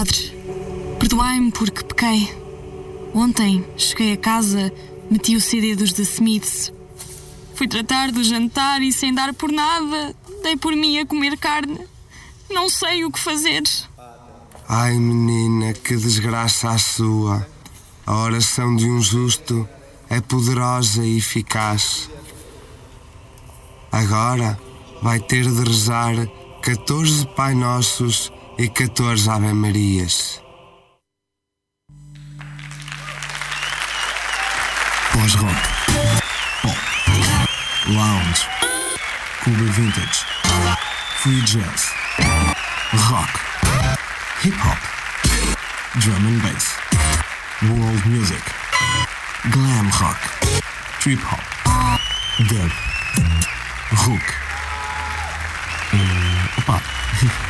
Padre, perdoai-me porque pequei. Ontem cheguei a casa, meti o CD dos The Smiths. Fui tratar do jantar e sem dar por nada, dei por mim a comer carne. Não sei o que fazer. Ai, menina, que desgraça a sua. A oração de um justo é poderosa e eficaz. Agora vai ter de rezar 14 Pai Nossos e 14 Ave Marias. Pós-rock. Pop. Lounge. Cuba Vintage. Free Jazz. Rock. Hip Hop. Drum and Bass. World Music. Glam Rock. Trip Hop. Dub. Rook. Hum, opa,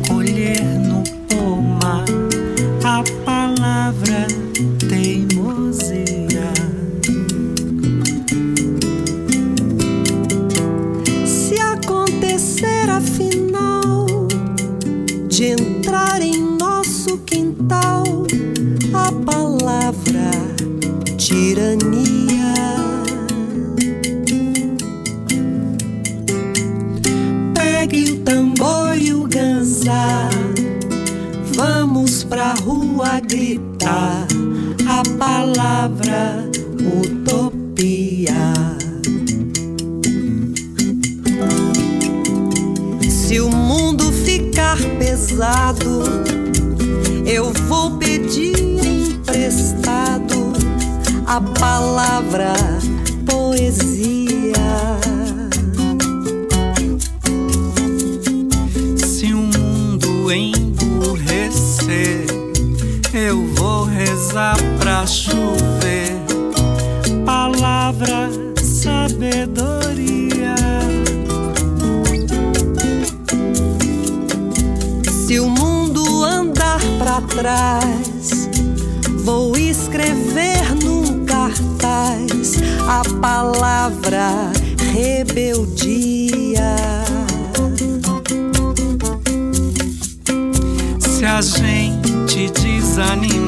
palavra utopia. Se o mundo ficar pesado, eu vou pedir emprestado a palavra trás, vou escrever num cartaz a palavra rebeldia. Se a gente desanimar,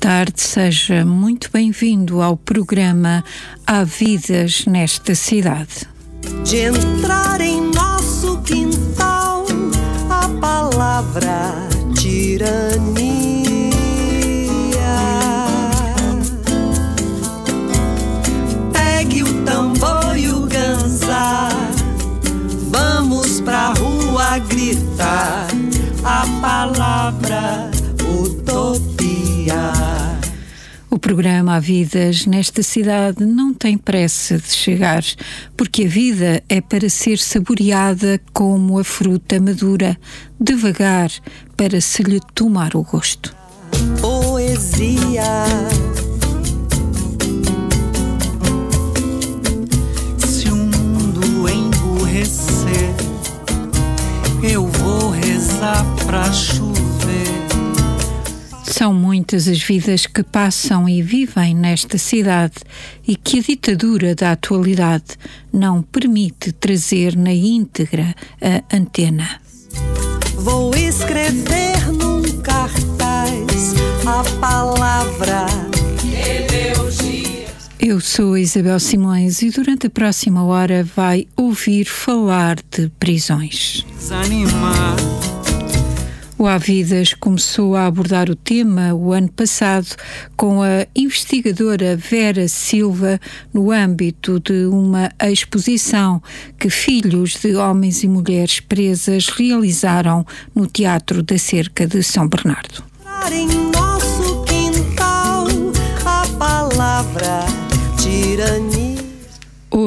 tarde, seja muito bem-vindo ao programa Há Vidas nesta Cidade. De entrar em nosso quintal a palavra tirania. Programa Há Vidas nesta cidade não tem pressa de chegar, porque a vida é para ser saboreada como a fruta madura, devagar, para se lhe tomar o gosto. Poesia. Se o mundo emburrecer, eu vou rezar pra chover. São muitas as vidas que passam e vivem nesta cidade e que a ditadura da atualidade não permite trazer na íntegra a antena. Vou escrever num cartaz a palavra Eu sou a Isabel Simões e durante a próxima hora vai ouvir falar de prisões. Desanimar. O Avidas começou a abordar o tema o ano passado com a investigadora Vera Silva no âmbito de uma exposição que filhos de homens e mulheres presas realizaram no Teatro da Cerca de São Bernardo. Em nosso quintal, a palavra.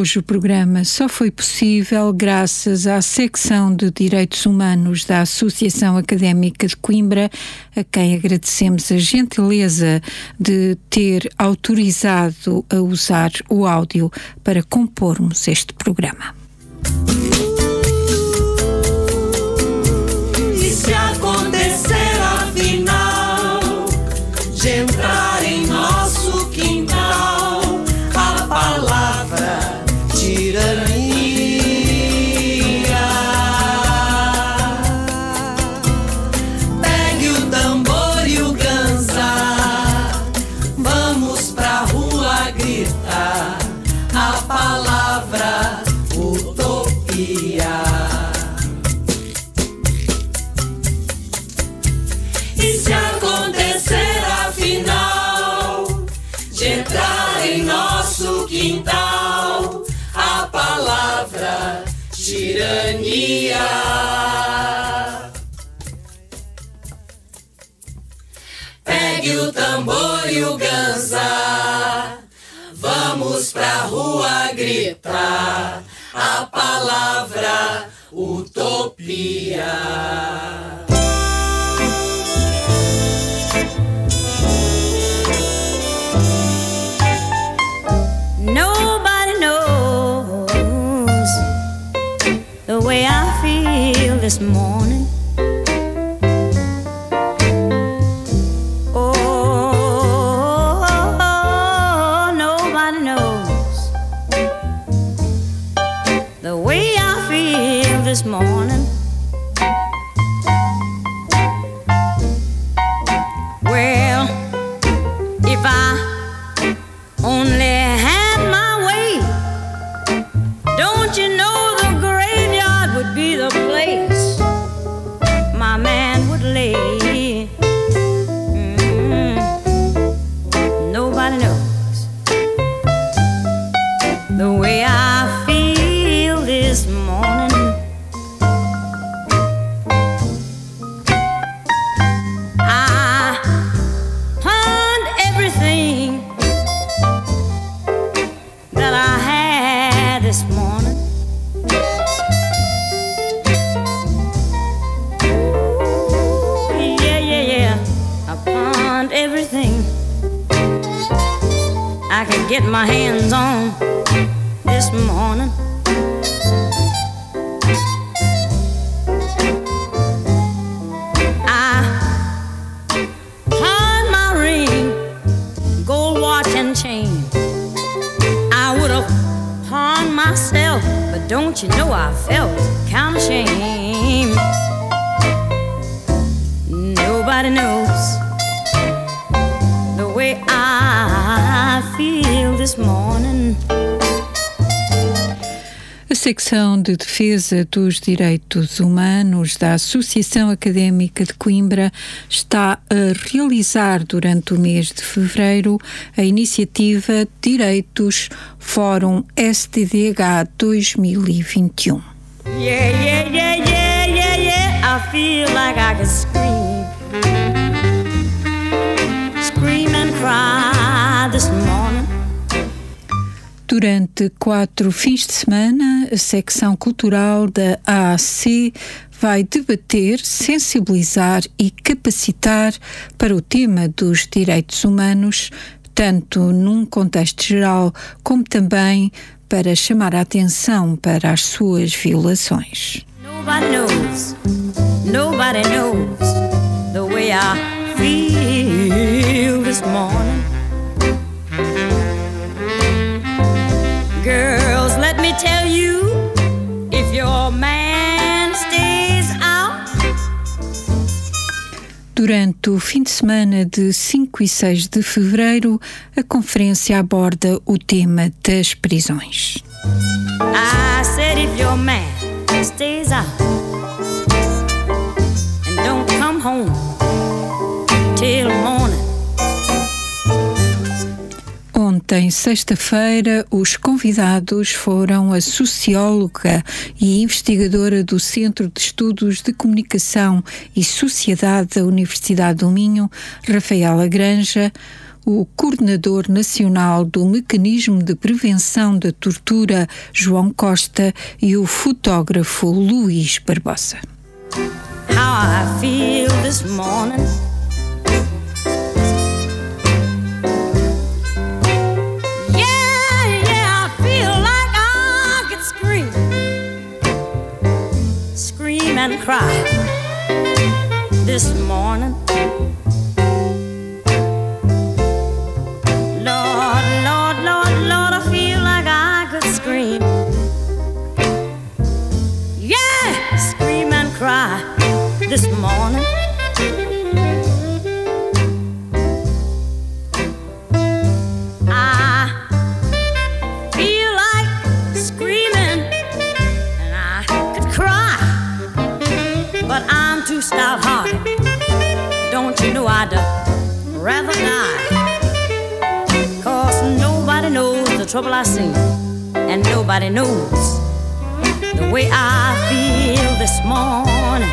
Hoje o programa só foi possível graças à secção de Direitos Humanos da Associação Académica de Coimbra, a quem agradecemos a gentileza de ter autorizado a usar o áudio para compormos este programa. Tirania? Pegue o tambor e o ganzá, vamos pra rua gritar a palavra utopia. This morning. De defesa dos direitos humanos da Associação Académica de Coimbra está a realizar durante o mês de fevereiro a iniciativa Direitos Fórum STDH 2021. Yeah, yeah, yeah, Durante quatro fins de semana, a secção cultural da AAC vai debater, sensibilizar e capacitar para o tema dos direitos humanos, tanto num contexto geral como também para chamar a atenção para as suas violações. Nobody knows, nobody knows the way I feel this morning. Durante o fim de semana de 5 e 6 de fevereiro, a conferência aborda o tema das prisões. Till morning Ontem, sexta-feira, os convidados foram a socióloga e investigadora do Centro de Estudos de Comunicação e Sociedade da Universidade do Minho, Rafaela Granja, o coordenador nacional do Mecanismo de Prevenção da Tortura, João Costa, e o fotógrafo Luís Barbosa. How I feel this morning. And cry this morning. Lord, Lord, Lord, Lord, I feel like I could scream. Yeah, scream and cry this morning. Trouble I and nobody knows the way I feel this morning.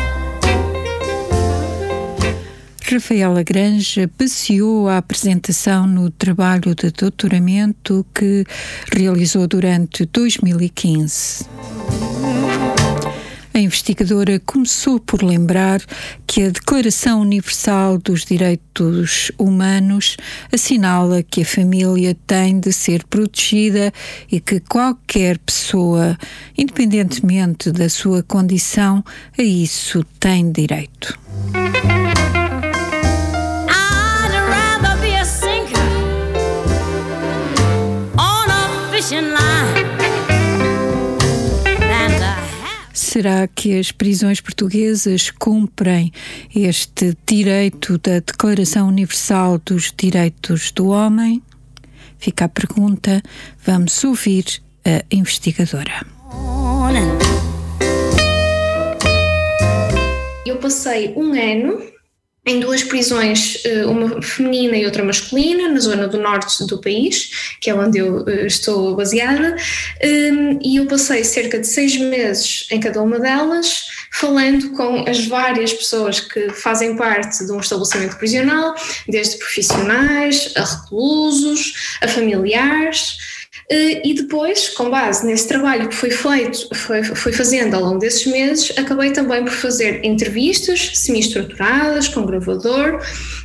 Rafaela Granja passeou a apresentação no trabalho de doutoramento que realizou durante 2015. A investigadora começou por lembrar que a Declaração Universal dos Direitos Humanos assinala que a família tem de ser protegida e que qualquer pessoa, independentemente da sua condição, a isso tem direito. Será que as prisões portuguesas cumprem este direito da Declaração Universal dos Direitos do Homem? Fica a pergunta. Vamos ouvir a investigadora. Eu passei um ano em duas prisões, eh, uma feminina e outra masculina, na zona do norte do país, que é onde eu eh, estou baseada, ehm, e eu passei cerca de seis meses em cada uma delas, falando com as várias pessoas que fazem parte de um estabelecimento prisional, desde profissionais, a reclusos, a familiares. Eh, e depois, com base nesse trabalho que foi feito, foi, foi fazendo ao longo desses meses, acabei também por fazer entrevistas semi-estruturadas, com gravador,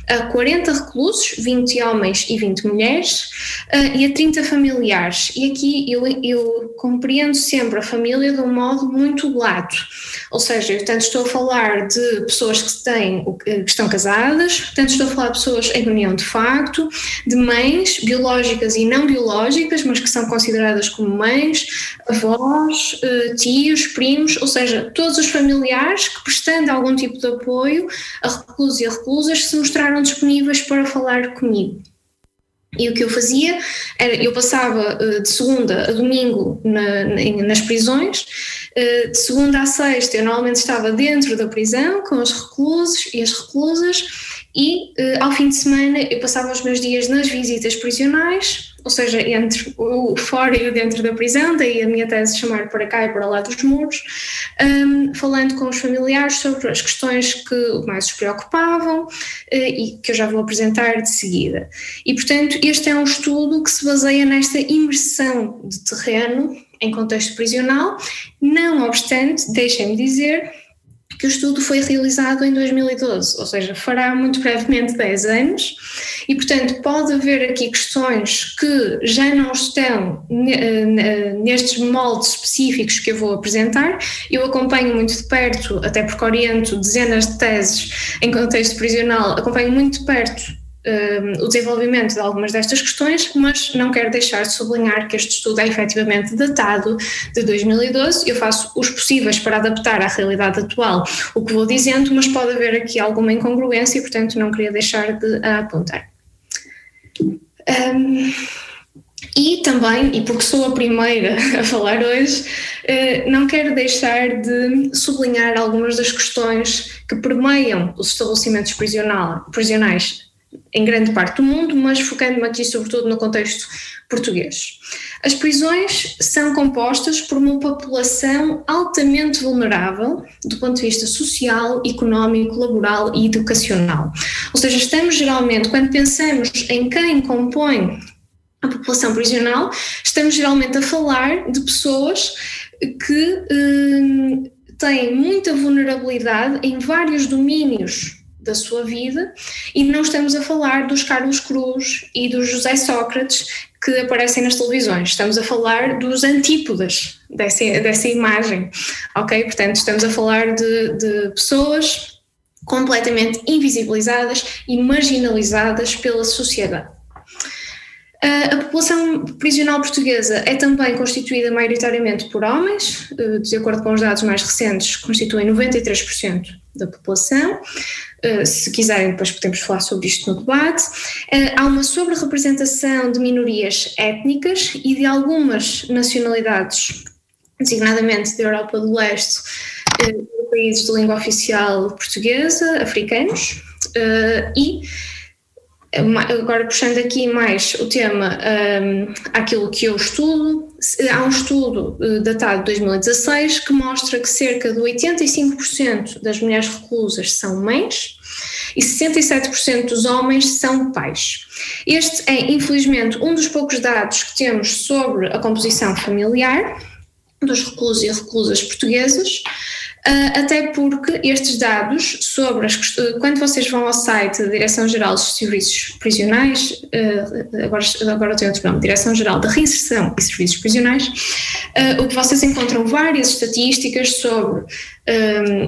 a 40 reclusos, 20 homens e 20 mulheres, uh, e a 30 familiares. E aqui eu, eu compreendo sempre a família de um modo muito lato. Ou seja, eu tanto estou a falar de pessoas que, têm, que estão casadas, tanto estou a falar de pessoas em união de facto, de mães biológicas e não biológicas, mas que são consideradas como mães, avós, uh, tios, primos, ou seja, todos os familiares que, prestando algum tipo de apoio a reclusos e a reclusas, se mostraram disponíveis para falar comigo. E o que eu fazia era, eu passava uh, de segunda a domingo na, na, nas prisões, uh, de segunda a sexta eu normalmente estava dentro da prisão com os reclusos e as reclusas, e uh, ao fim de semana eu passava os meus dias nas visitas prisionais, ou seja, entre o fora e o dentro da prisão, daí a minha tese chamar para cá e para lá dos muros, um, falando com os familiares sobre as questões que mais os preocupavam uh, e que eu já vou apresentar de seguida. E, portanto, este é um estudo que se baseia nesta imersão de terreno em contexto prisional, não obstante, deixem-me dizer, que o estudo foi realizado em 2012, ou seja, fará muito brevemente 10 anos, e portanto pode haver aqui questões que já não estão nestes moldes específicos que eu vou apresentar. Eu acompanho muito de perto, até porque oriento dezenas de teses em contexto prisional, acompanho muito de perto um, o desenvolvimento de algumas destas questões, mas não quero deixar de sublinhar que este estudo é efetivamente datado de 2012. Eu faço os possíveis para adaptar à realidade atual o que vou dizendo, mas pode haver aqui alguma incongruência e, portanto, não queria deixar de apontar. Um, e também, e porque sou a primeira a falar hoje, eh, não quero deixar de sublinhar algumas das questões que permeiam os estabelecimentos prisionais em grande parte do mundo, mas focando-me aqui sobretudo no contexto português. As prisões são compostas por uma população altamente vulnerável do ponto de vista social, económico, laboral e educacional. Ou seja, estamos geralmente, quando pensamos em quem compõe a população prisional, estamos geralmente a falar de pessoas que eh, têm muita vulnerabilidade em vários domínios da sua vida e não estamos a falar dos Carlos Cruz e dos José Sócrates que aparecem nas televisões, estamos a falar dos antípodas dessa, dessa imagem, ok? Portanto, estamos a falar de, de pessoas completamente invisibilizadas e marginalizadas pela sociedade. A população prisional portuguesa é também constituída maioritariamente por homens, eh, de acordo com os dados mais recentes, constituem 93% da população. Eh, se quiserem, depois podemos falar sobre isto no debate. Eh, há uma sobre-representação de minorias étnicas e de algumas nacionalidades, designadamente da Europa do Leste, de países de língua oficial portuguesa, africanos, e agora puxando aqui mais o tema aquilo que eu estudo, há um estudo datado de 2016 que mostra que cerca de 85% das mulheres reclusas são mães e 67% dos homens são pais. Este é, infelizmente, um dos poucos dados que temos sobre a composição familiar dos reclusos e reclusas portuguesas, Uh, até porque estes dados sobre as quando vocês vão ao site da Direção-Geral dos Serviços Prisionais, uh, agora, agora tem outro nome, Direção-Geral da Reinserção e Serviços Prisionais, uh, o que vocês encontram várias estatísticas sobre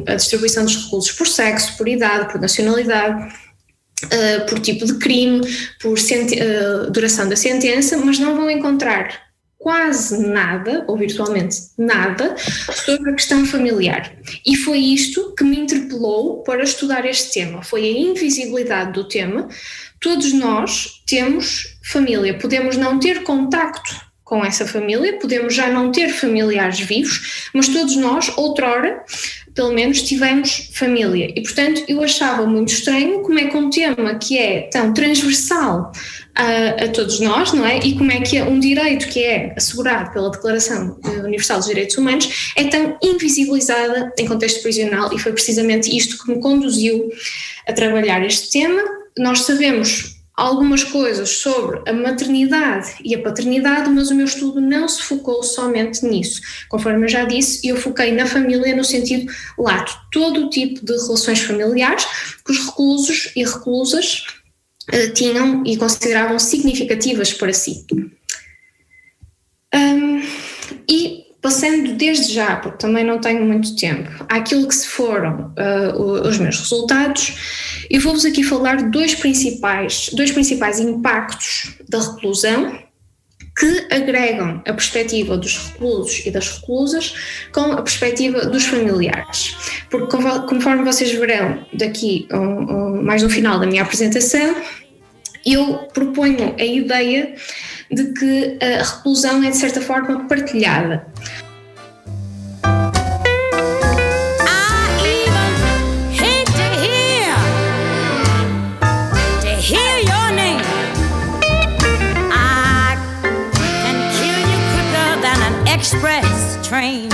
a distribuição dos reclusos por sexo, por idade, por nacionalidade, por tipo de crime, por duração da sentença, mas não vão encontrar quase nada, ou virtualmente nada, sobre a questão familiar. E foi isto que me interpelou para estudar este tema, foi a invisibilidade do tema. Todos nós temos família, podemos não ter contacto com essa família, podemos já não ter familiares vivos, mas todos nós, outrora, pelo menos tivemos família. E, portanto, eu achava muito estranho como é que um tema que é tão transversal a, a, todos nós, não é? E como é que é um direito que é assegurado pela Declaração Universal dos Direitos Humanos é tão invisibilizada em contexto prisional e foi precisamente isto que me conduziu a trabalhar este tema. Nós sabemos algumas coisas sobre a maternidade e a paternidade, mas o meu estudo não se focou somente nisso. Conforme eu já disse, eu foquei na família no sentido lato, todo o tipo de relações familiares que os reclusos e reclusas uh, tinham e consideravam significativas para si. Um, e passando desde já, porque também não tenho muito tempo, àquilo que se foram uh, os meus resultados, eu vou-vos aqui falar de dois principais, dois principais impactos da reclusão que agregam a perspectiva dos reclusos e das reclusas com a perspectiva dos familiares. Porque, conforme vocês verão daqui um, um, mais no final da minha apresentação, eu proponho a ideia de que a reclusão é de certa forma partilhada. express train.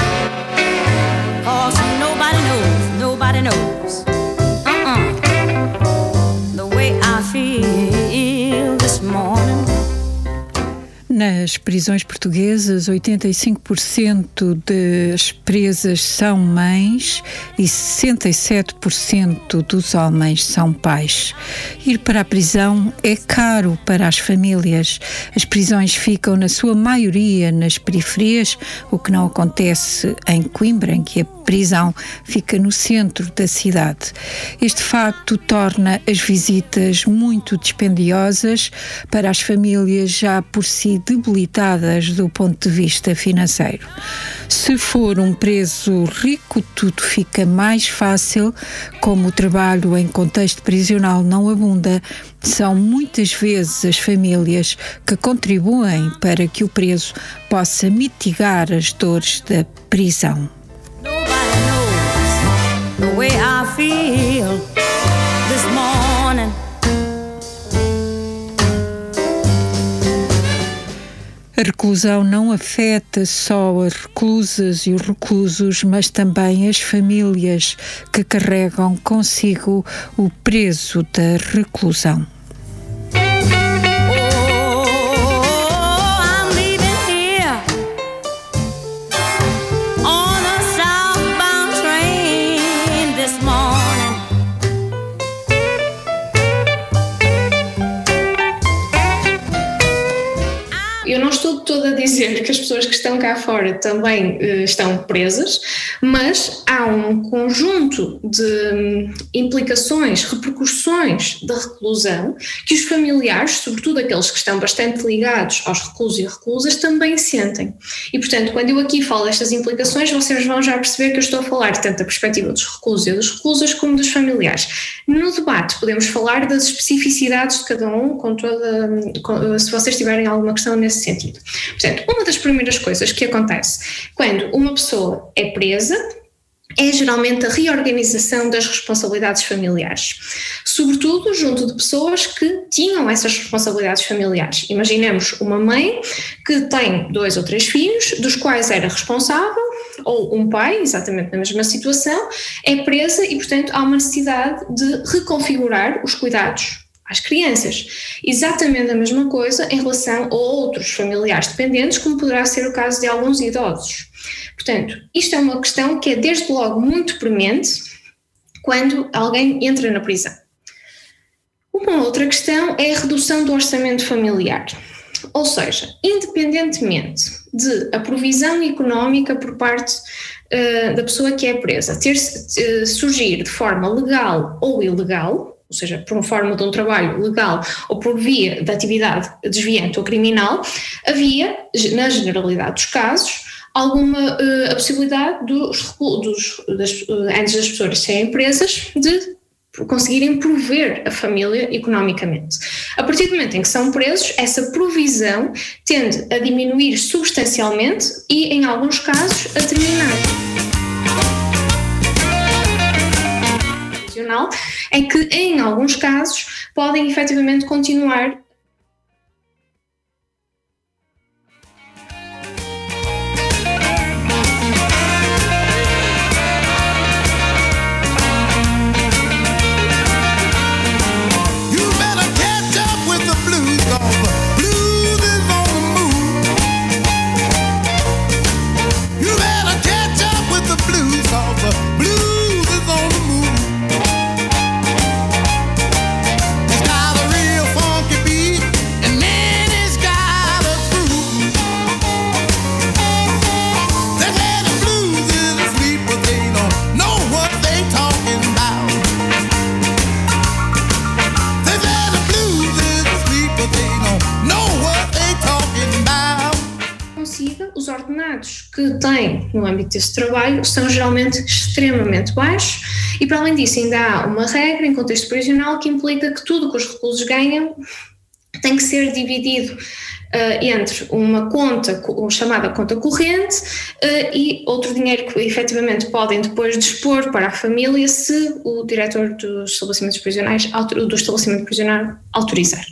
Nas prisões portuguesas, 85% das presas são mães e 67% dos homens são pais. Ir para a prisão é caro para as famílias. As prisões ficam, na sua maioria, nas periferias, o que não acontece em Coimbra, em que a prisão fica no centro da cidade. Este facto torna as visitas muito dispendiosas para as famílias já por si debilitadas do ponto de vista financeiro. Se for um preso rico, tudo fica mais fácil, como o trabalho em contexto prisional não abunda, são muitas vezes as famílias que contribuem para que o preso possa mitigar as dores da prisão. the way I feel this morning. A reclusão não afeta só as reclusas e os reclusos, mas também as famílias que carregam consigo o preso da reclusão. Dizer que as pessoas que estão cá fora também uh, estão presas, mas há um conjunto de um, implicações, repercussões da reclusão que os familiares, sobretudo aqueles que estão bastante ligados aos reclusos e reclusas, também sentem. E, portanto, quando eu aqui falo destas implicações, vocês vão já perceber que eu estou a falar tanto da perspectiva dos reclusos e das reclusas como dos familiares. No debate, podemos falar das especificidades de cada um, com toda, com, se vocês tiverem alguma questão nesse sentido. Portanto, uma das primeiras coisas que acontece quando uma pessoa é presa é geralmente a reorganização das responsabilidades familiares, sobretudo junto de pessoas que tinham essas responsabilidades familiares. Imaginemos uma mãe que tem dois ou três filhos, dos quais era responsável, ou um pai, exatamente na mesma situação, é presa e, portanto, há uma necessidade de reconfigurar os cuidados às crianças. Exatamente a mesma coisa em relação a outros familiares dependentes, como poderá ser o caso de alguns idosos. Portanto, isto é uma questão que é desde logo muito premente quando alguém entra na prisão. Uma outra questão é a redução do orçamento familiar. Ou seja, independentemente de a provisão económica por parte uh, da pessoa que é presa ter uh, surgir de forma legal ou ilegal, ou seja, por uma forma de um trabalho legal ou por via de atividade desviante ou criminal, havia, na generalidade dos casos, alguma uh, a possibilidade dos, dos das, uh, antes das pessoas serem presas de conseguirem prover a família economicamente. A partir do momento em que são presos, essa provisão tende a diminuir substancialmente e, em alguns casos, a terminar. É que, em alguns casos, podem efetivamente continuar que têm no âmbito desse trabalho são geralmente extremamente baixos e, para além disso, ainda há uma regra em contexto prisional que implica que tudo que os reclusos ganham tem que ser dividido Uh, entre uma conta chamada conta corrente uh, e outro dinheiro que efetivamente podem depois dispor para a família se o diretor dos estabelecimentos prisionais, do estabelecimento prisional autorizar.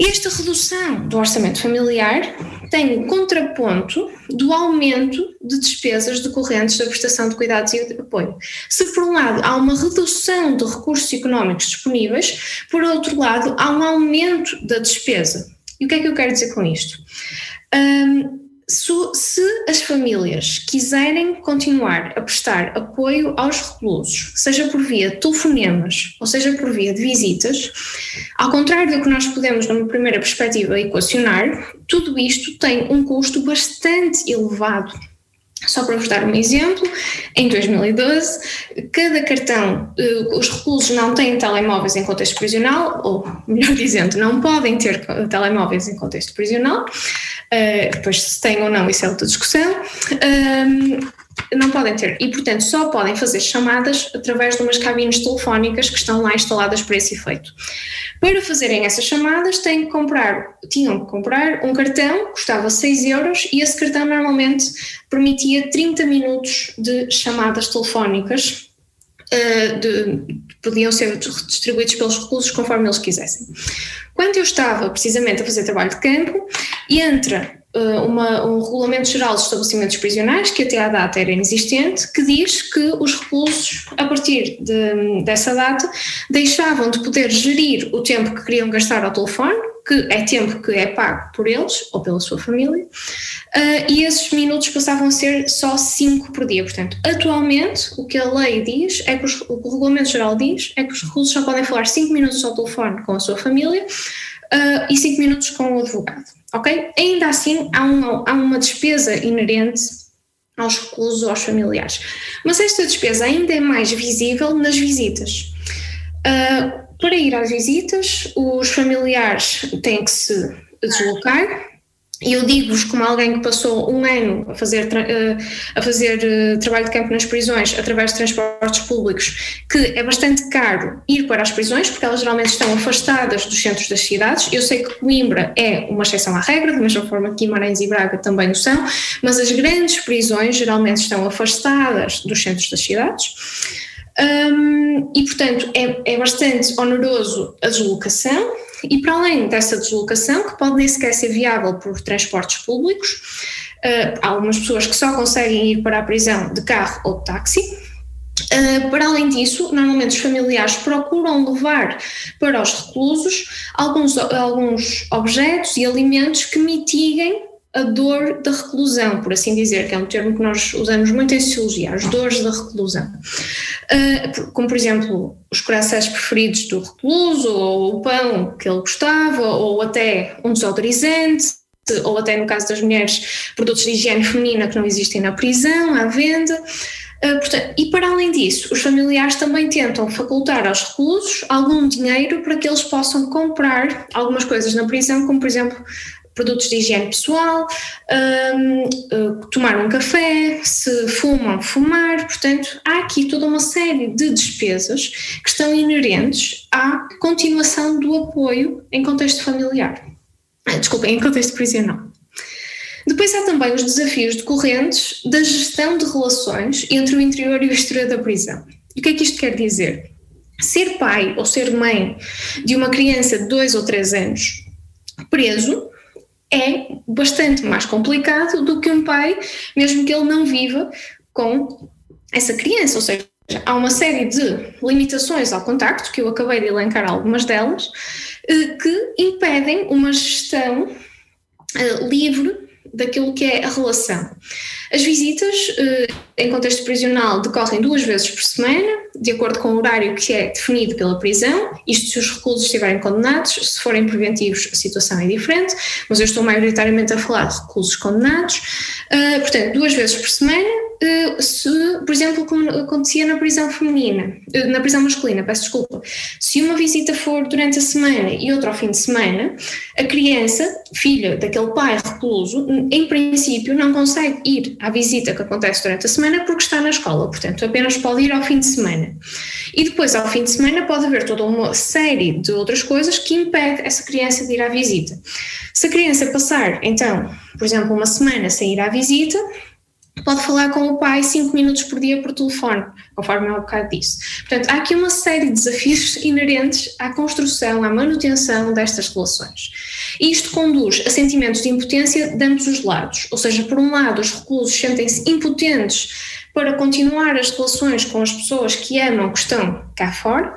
Esta redução do orçamento familiar tem o contraponto do aumento de despesas decorrentes da prestação de cuidados e de apoio. Se, por um lado, há uma redução de recursos económicos disponíveis, por outro lado, há um aumento da despesa. E o que é que eu quero dizer com isto? Um, se as famílias quiserem continuar a prestar apoio aos reclusos, seja por via de telefonemas ou seja por via de visitas, ao contrário do que nós podemos, numa primeira perspectiva, equacionar, tudo isto tem um custo bastante elevado só para vos dar um exemplo, em 2012, cada cartão, eh, os reclusos não têm telemóveis em contexto prisional, ou melhor dizendo, não podem ter telemóveis em contexto prisional, uh, depois se têm ou não, isso é outra discussão. Não podem ter e, portanto, só podem fazer chamadas através de umas cabines telefónicas que estão lá instaladas para esse efeito. Para fazerem essas chamadas, têm que comprar, tinham que comprar um cartão, custava 6 euros, e esse cartão normalmente permitia 30 minutos de chamadas telefónicas. Uh, de, podiam ser distribuídos pelos reclusos conforme eles quisessem. Quando eu estava precisamente a fazer trabalho de campo, entra uma, um regulamento geral dos estabelecimentos prisionais, que até à data era inexistente, que diz que os reclusos, a partir de, dessa data, deixavam de poder gerir o tempo que queriam gastar ao telefone, que é tempo que é pago por eles ou pela sua família, uh, e esses minutos passavam a ser só 5 por dia. Portanto, atualmente, o que a lei diz, é que os, o que o regulamento geral diz, é que os reclusos só podem falar 5 minutos ao telefone com a sua família uh, e 5 minutos com o advogado ok? Ainda assim, há uma, há uma despesa inerente aos reclusos aos familiares. Mas esta despesa ainda é mais visível nas visitas. Uh, para ir às visitas, os familiares têm que se deslocar, e eu digo-vos, como alguém que passou um ano a fazer, eh, a fazer eh, trabalho de campo nas prisões através de transportes públicos, que é bastante caro ir para as prisões, porque elas geralmente estão afastadas dos centros das cidades. Eu sei que Coimbra é uma exceção à regra, da mesma forma que Guimarães e Braga também o são, mas as grandes prisões geralmente estão afastadas dos centros das cidades. Um, e, portanto, é, é bastante oneroso a deslocação, e para além dessa deslocação, que pode nem sequer ser viável por transportes públicos, uh, há algumas pessoas que só conseguem ir para a prisão de carro ou de táxi. Uh, para além disso, normalmente os familiares procuram levar para os reclusos alguns, alguns objetos e alimentos que mitiguem a dor da reclusão, por assim dizer, que é um termo que nós usamos muito em sociologia, as dores da reclusão. Uh, como, por exemplo, os corações preferidos do recluso, ou o pão que ele gostava, ou até um desodorizante, ou até, no caso das mulheres, produtos de higiene feminina que não existem na prisão, à venda. Portanto, e para além disso, os familiares também tentam facultar aos reclusos algum dinheiro para que eles possam comprar algumas coisas na prisão, como por exemplo produtos de higiene pessoal, um, uh, tomar um café, se fumam, fumar. Portanto, há aqui toda uma série de despesas que estão inerentes à continuação do apoio em contexto familiar. Ah, desculpa, em contexto prisional. Depois há também os desafios decorrentes da gestão de relações entre o interior e o exterior da prisão. E o que é que isto quer dizer? Ser pai ou ser mãe de uma criança de dois ou três anos preso é bastante mais complicado do que um pai, mesmo que ele não viva com essa criança, ou seja, há uma série de limitações ao contacto, que eu acabei de elencar algumas delas, eh, que impedem uma gestão eh, livre daquilo que é a relação. As visitas, eh, em contexto prisional, decorrem duas vezes por semana, de acordo com o horário que é definido pela prisão, isto se os reclusos estiverem condenados, se forem preventivos a situação é diferente, mas eu estou maioritariamente a falar de reclusos condenados, uh, portanto, duas vezes por semana, se, por exemplo, como acontecia na prisão feminina, uh, na prisão masculina, peço desculpa, se uma visita for durante a semana e outra ao fim de semana, a criança, filha daquele pai recluso, em princípio não consegue ir à visita que acontece durante a semana porque está na escola, portanto apenas pode ir ao fim de semana. E depois, ao fim de semana, pode haver toda uma série de outras coisas que impede essa criança de ir à visita. Se a criança passar, então, por exemplo, uma semana sem ir à visita, pode falar com o pai 5 minutos por dia por telefone, conforme há bocado disse. Portanto, há aqui uma série de desafios inerentes à construção, à manutenção destas relações. E isto conduz a sentimentos de impotência de ambos os lados, ou seja, por um lado, os reclusos sentem-se impotentes para continuar as relações com as pessoas que amam que estão cá fora,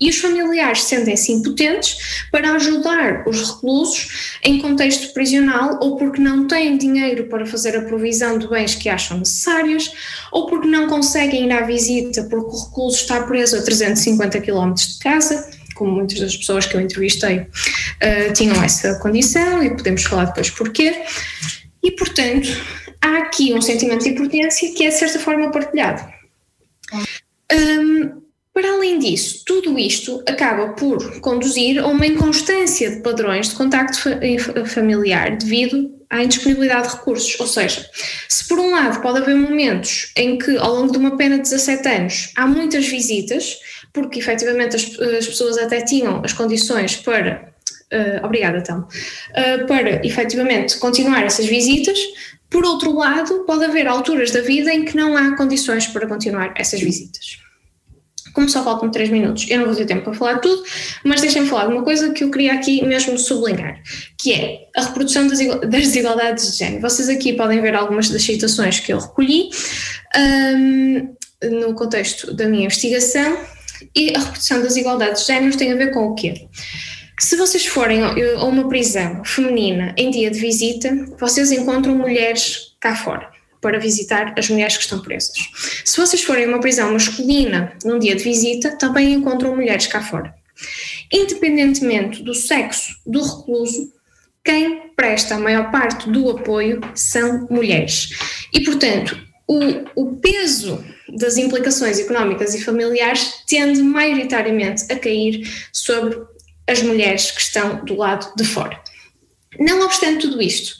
E os familiares sentem-se impotentes para ajudar os reclusos em contexto prisional ou porque não têm dinheiro para fazer a provisão de bens que acham necessários ou porque não conseguem ir à visita porque o recluso está preso a 350 km de casa, como muitas das pessoas que eu entrevistei uh, tinham essa condição e podemos falar depois porquê. E, portanto, há aqui um sentimento de impotência que é de certa forma partilhado. Um, para além disso, tudo isto acaba por conduzir a uma inconstância de padrões de contacto familiar devido à indisponibilidade de recursos. Ou seja, se por um lado pode haver momentos em que, ao longo de uma pena de 17 anos, há muitas visitas, porque efetivamente as, as pessoas até tinham as condições para. Uh, obrigada, então. Uh, para efetivamente continuar essas visitas, por outro lado, pode haver alturas da vida em que não há condições para continuar essas visitas como só faltam 3 minutos, eu não vou ter tempo para falar tudo, mas deixem-me falar de uma coisa que eu queria aqui mesmo sublinhar, que é a reprodução das, desigualdades de género. Vocês aqui podem ver algumas das citações que eu recolhi um, no contexto da minha investigação, e a reprodução das desigualdades de género tem a ver com o quê? Se vocês forem a uma prisão feminina em dia de visita, vocês encontram mulheres cá fora para visitar as mulheres que estão presas. Se vocês forem a uma prisão masculina num dia de visita, também encontram mulheres cá fora. Independentemente do sexo do recluso, quem presta a maior parte do apoio são mulheres. E, portanto, o, o peso das implicações económicas e familiares tende maioritariamente a cair sobre as mulheres que estão do lado de fora. Não obstante tudo isto,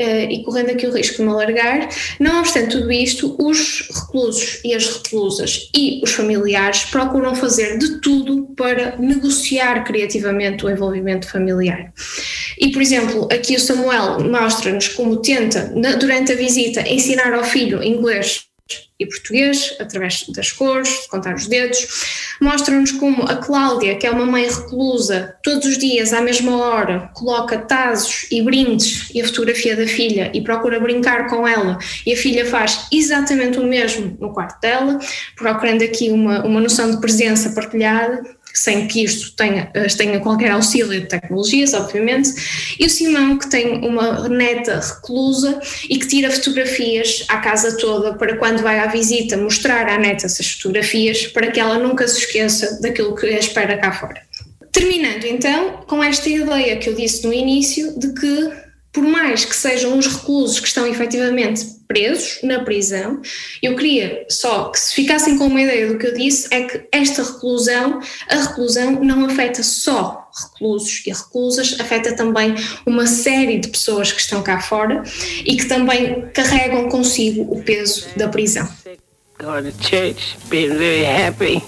e correndo aqui o risco de me alargar. Não obstante tudo isto, os reclusos e as reclusas e os familiares procuram fazer de tudo para negociar criativamente o envolvimento familiar. E, por exemplo, aqui o Samuel mostra-nos como tenta, durante a visita, ensinar ao filho inglês e português, através das cores, de contar os dedos. Mostram-nos como a Cláudia, que é uma mãe reclusa, todos os dias, à mesma hora, coloca tazos e brindes e a fotografia da filha e procura brincar com ela, e a filha faz exatamente o mesmo no quarto dela, procurando aqui uma, uma noção de presença partilhada sem que isto tenha, eh, tenha qualquer auxílio de tecnologias, obviamente, e o Simão, que tem uma neta reclusa e que tira fotografias à casa toda para quando vai à visita mostrar à neta essas fotografias para que ela nunca se esqueça daquilo que a espera cá fora. Terminando então com esta ideia que eu disse no início de que por mais que sejam os reclusos que estão efetivamente presos na prisão, eu queria só que se ficassem com uma ideia do que eu disse, é que esta reclusão, a reclusão não afeta só reclusos e reclusas, afeta também uma série de pessoas que estão cá fora e que também carregam consigo o peso da prisão. Going to church, being very happy.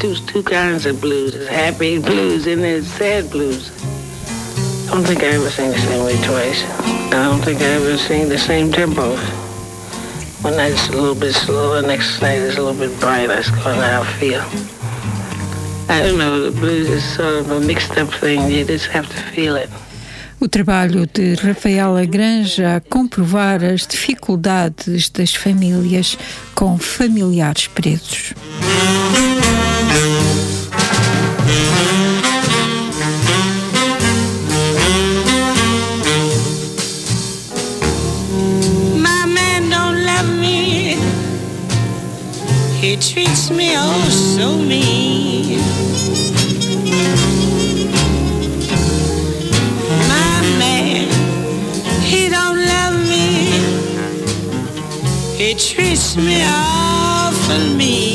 There's two, kinds of blues. Happy blues and sad blues. I don't think I ever sing the same way twice. I don't think I ever sing the same tempo. One night it's a little bit slower, next night it's a little bit brighter. That's kind of how I feel. I don't know, the blues is sort of a mixed up thing. You just have to feel it. O trabalho de Rafaela Granja a comprovar as dificuldades das famílias com familiares presos. He treats me oh so mean. My man, he don't love me. He treats me awful mean.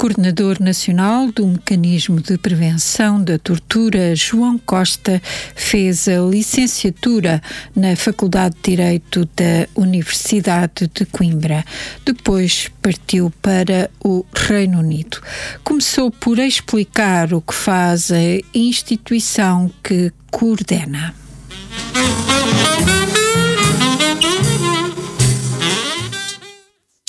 Coordenador nacional do Mecanismo de Prevenção da Tortura, João Costa, fez a licenciatura na Faculdade de Direito da Universidade de Coimbra. Depois partiu para o Reino Unido. Começou por explicar o que faz a instituição que coordena.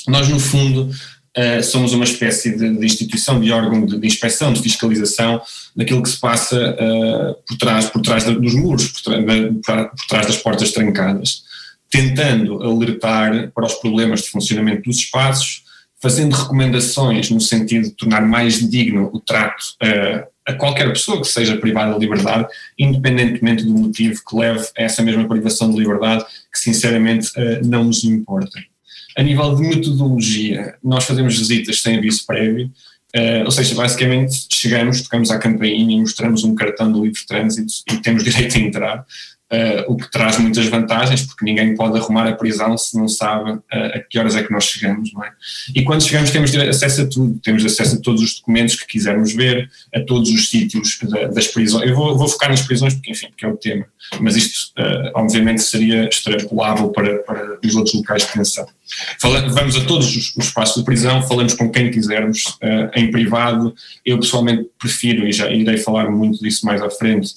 Nós, no fundo, uh, somos uma espécie de, de instituição, de órgão de, de, inspeção, de fiscalização daquilo que se passa uh, por trás, por trás dos muros, por, tra por trás das portas trancadas, tentando alertar para os problemas de funcionamento dos espaços, fazendo recomendações no sentido de tornar mais digno o trato uh, a qualquer pessoa que seja privada de liberdade, independentemente do motivo que leve a essa mesma privação de liberdade, que sinceramente não nos importa. A nível de metodologia, nós fazemos visitas sem aviso prévio, uh, ou seja, basicamente chegamos, tocamos à campainha e mostramos um cartão de livre trânsito e temos direito a entrar. Uh, o que traz muitas vantagens, porque ninguém pode arrumar a prisão se não sabe uh, a que horas é que nós chegamos, não é? E quando chegamos temos acesso a tudo, temos acesso a todos os documentos que quisermos ver, a todos os sítios da, das prisões. Eu vou, vou, focar nas prisões porque, enfim, porque é o tema, mas isto uh, obviamente seria extrapolável para, para os outros locais de detenção. vamos a todos os, os, espaços de prisão, falamos com quem quisermos, em privado. Eu pessoalmente prefiro, e já irei falar muito disso mais à frente,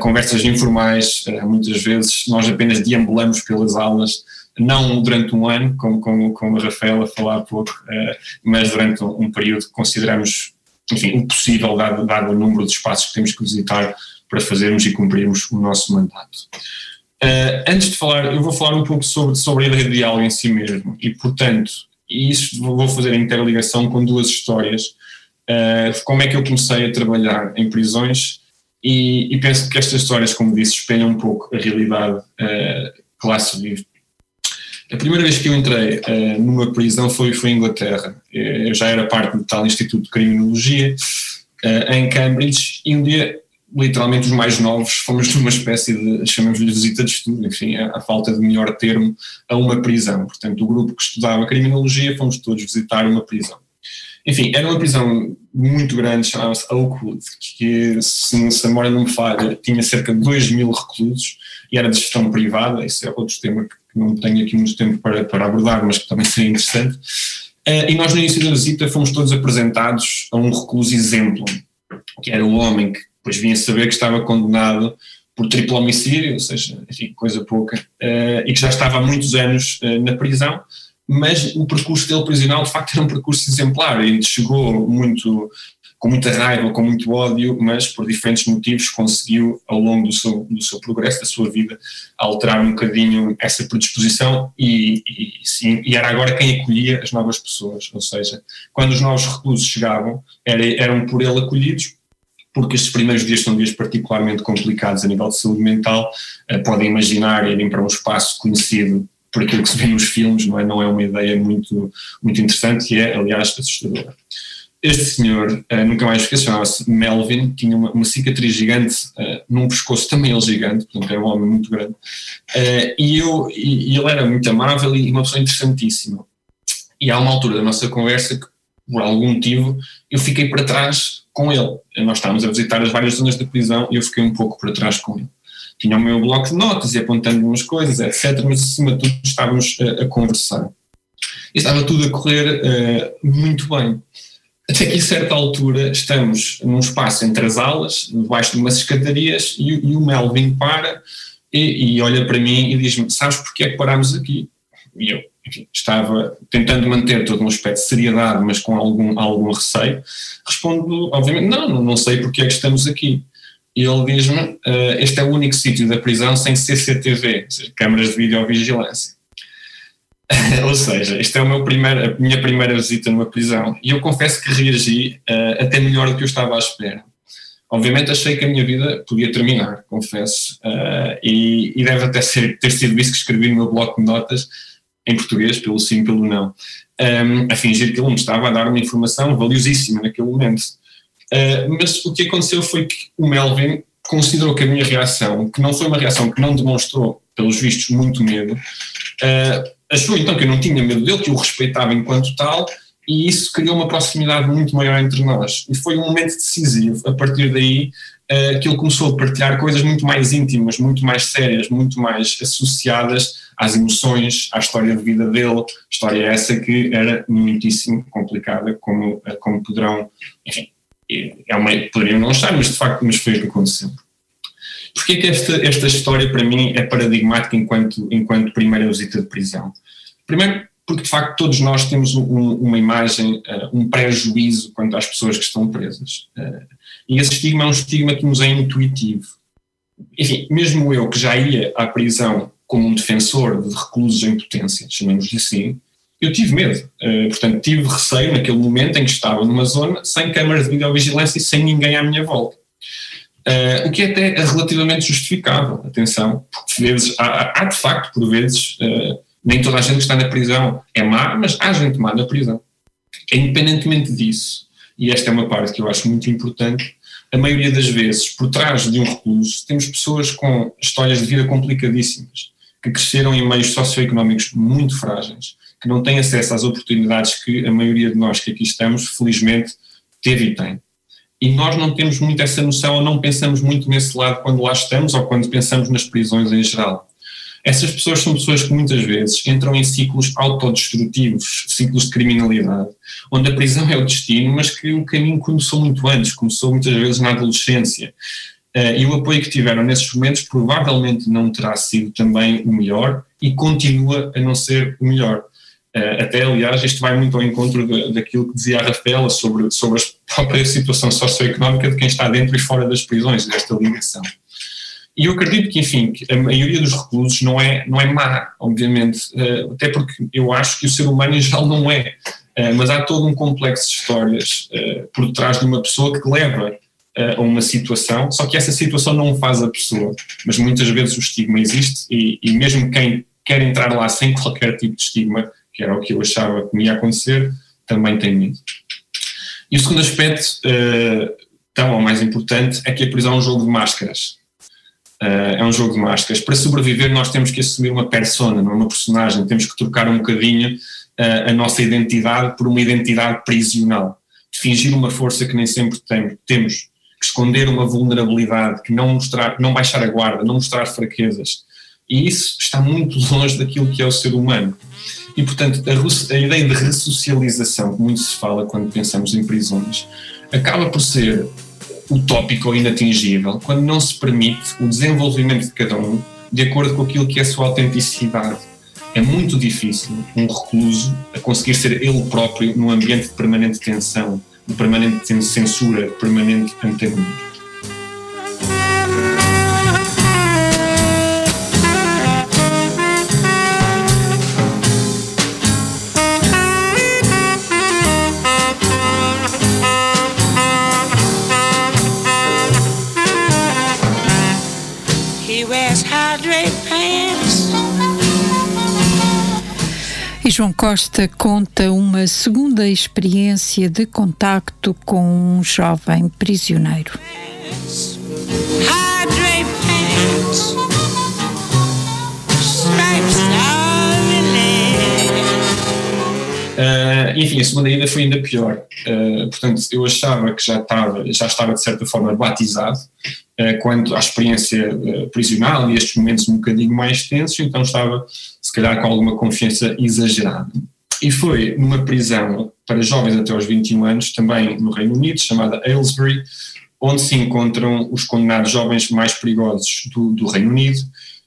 conversas informais, muitas vezes nós apenas deambulamos pelas aulas, não durante um ano, como, como, como a Rafaela falou há pouco, uh, mas durante um, período que consideramos, enfim, o possível, dado, dado o número de espaços que temos que visitar para fazermos e cumprirmos o nosso mandato. Uh, antes de falar, eu vou falar um pouco sobre, sobre a ideia de diálogo em si mesmo, e portanto, isso vou fazer a interligação com duas histórias, uh, como é que eu comecei a trabalhar em prisões e, e, penso que estas histórias, como disse, espelham um pouco a realidade uh, vive. A primeira vez que eu entrei uh, numa prisão foi, foi em Inglaterra. Eh, eu já era parte do tal Instituto de Criminologia uh, em Cambridge e um dia, literalmente, os mais novos fomos numa espécie de, chamamos-lhe visita de estudo, enfim, a, a, falta de melhor termo, a uma prisão. Portanto, o grupo que estudava Criminologia fomos todos visitar uma prisão. Enfim, era uma prisão muito grande, chamava-se Oakwood, que, se, se a memória não me falha, tinha cerca de 2 mil reclusos e era de gestão privada. Isso é outro tema que não tenho aqui muito tempo para, para abordar, mas que também seria interessante. Uh, e nós, no início da visita, fomos todos apresentados a um recluso exemplo, que era o homem que depois vinha saber que estava condenado por triplo homicídio, ou seja, enfim, coisa pouca, uh, e que já estava há muitos anos uh, na prisão mas o percurso dele prisional de facto era um percurso exemplar, ele chegou muito com muita raiva, com muito ódio, mas por diferentes motivos conseguiu ao longo do seu, do seu progresso, da sua vida, alterar um bocadinho essa predisposição e, e, sim, e era agora quem acolhia as novas pessoas, ou seja, quando os novos reclusos chegavam, era, eram por ele acolhidos, porque estes primeiros dias são dias particularmente complicados a nível de saúde mental, uh, podem imaginar irem para um espaço conhecido por aquilo que se vê nos filmes, não é? Não é uma ideia muito, muito interessante e é, aliás, assustadora. Este senhor, uh, nunca mais esqueço, chamava-se Melvin, tinha uma, uma cicatriz gigante uh, num pescoço também ele gigante, portanto era um homem muito grande, uh, e, eu, e, e, ele era muito amável e uma pessoa interessantíssima. E há uma altura da nossa conversa que, por algum motivo, eu fiquei para trás com ele. Nós estávamos a visitar as várias zonas da prisão e eu fiquei um pouco para trás com ele tinha o meu bloco de notas e apontando umas coisas, etc. Mas acima de tudo estávamos a, a conversar. E estava tudo a correr uh, muito bem. Até que a certa altura estamos num espaço entre as alas, debaixo de umas escadarias, e, e o Melvin para e, e olha para mim e diz-me: Sabes porque é que parámos aqui? E eu enfim, estava tentando manter todo um aspecto de seriedade, mas com algum, algum receio. Respondo, obviamente: Não, não sei porque é que estamos aqui e ele diz-me: uh, Este é o único sítio da prisão sem CCTV, ou seja, câmaras de videovigilância. ou seja, esta é o primeiro, a minha primeira visita numa prisão. E eu confesso que reagi uh, até melhor do que eu estava à espera. Obviamente achei que a minha vida podia terminar, confesso, uh, e, e, deve até ser, ter sido isso que escrevi no meu bloco de notas, em português, pelo sim, pelo não, um, a fingir que ele me estava a dar uma informação valiosíssima naquele momento. Uh, mas o que aconteceu foi que o Melvin considerou que a minha reação, que não foi uma reação que não demonstrou, pelos vistos, muito medo, uh, achou então que eu não tinha medo dele, que eu o respeitava enquanto tal, e isso criou uma proximidade muito maior entre nós. E foi um momento decisivo. A partir daí, uh, que ele começou a partilhar coisas muito mais íntimas, muito mais sérias, muito mais associadas às emoções, à história de vida dele, história essa que era muitíssimo complicada, como, como poderão, enfim, é uma, não estar, mas de facto mas foi o que aconteceu. Porquê que esta, esta história para mim é paradigmática enquanto, enquanto primeira visita de prisão? Primeiro, porque de facto todos nós temos um, uma imagem, uh, um prejuízo quanto às pessoas que estão presas. Uh, e esse estigma é um estigma que nos é intuitivo. Enfim, mesmo eu que já ia à prisão como um defensor de reclusos em potência, chamemos-lhe assim, eu tive medo. Uh, portanto, tive receio naquele momento em que estava numa zona sem câmaras de videovigilância e sem ninguém à minha volta. Uh, o que é até relativamente justificável, atenção, porque vezes, há, há, de facto, por vezes, uh, nem toda a gente que está na prisão é má, mas há gente má na prisão. Independentemente disso, e esta é uma parte que eu acho muito importante, a maioria das vezes, por trás de um recluso, temos pessoas com histórias de vida complicadíssimas, que cresceram em meios socioeconómicos muito frágeis, que não têm acesso às oportunidades que a maioria de nós que aqui estamos, felizmente, teve e tem. E nós não temos muito essa noção, ou não pensamos muito nesse lado quando lá estamos, ou quando pensamos nas prisões em geral. Essas pessoas são pessoas que muitas vezes entram em ciclos autodestrutivos, ciclos de criminalidade, onde a prisão é o destino, mas que o caminho começou muito antes, começou muitas vezes na adolescência. Uh, e o apoio que tiveram nesses momentos provavelmente não terá sido também o melhor e continua a não ser o melhor. Uh, até, aliás, isto vai muito ao encontro daquilo que dizia a Rafaela sobre, sobre a própria situação socioeconómica de quem está dentro e fora das prisões, desta ligação. E eu acredito que, enfim, que a maioria dos reclusos não é, não é má, obviamente, uh, até porque eu acho que o ser humano em geral não é, uh, mas há todo um complexo de histórias por trás de uma pessoa que leva a uma situação, só que essa situação não faz a pessoa, mas muitas vezes o estigma existe e, e mesmo quem quer entrar lá sem qualquer tipo de estigma que era o que eu achava que me ia acontecer, também tenho medo. E o segundo aspecto, uh, tão ou mais importante, é que a prisão é um jogo de máscaras. Uh, é um jogo de máscaras. Para sobreviver, nós temos que assumir uma persona, não é uma personagem. Temos que trocar um bocadinho uh, a nossa identidade por uma identidade prisional. De fingir uma força que nem sempre tem, temos. Que esconder uma vulnerabilidade, que não mostrar, não baixar a guarda, não mostrar fraquezas. E isso está muito longe daquilo que é o ser humano. E, portanto, a, a ideia de ressocialização, que muito se fala quando pensamos em prisões, acaba por ser utópico ou inatingível quando não se permite o desenvolvimento de cada um de acordo com aquilo que é a sua autenticidade. É muito difícil um recluso a conseguir ser ele próprio num ambiente de permanente tensão, de permanente censura, de permanente antagonismo. João Costa conta uma segunda experiência de contacto com um jovem prisioneiro. Uh, enfim, a segunda ida foi ainda pior. Uh, portanto, eu achava que já estava, já estava de certa forma batizado uh, quanto à experiência prisional e estes momentos um bocadinho mais tensos, então estava se calhar com alguma confiança exagerada. E foi numa prisão para jovens até aos 21 anos, também no Reino Unido, chamada Aylesbury, onde se encontram os condenados jovens mais perigosos do, do Reino Unido.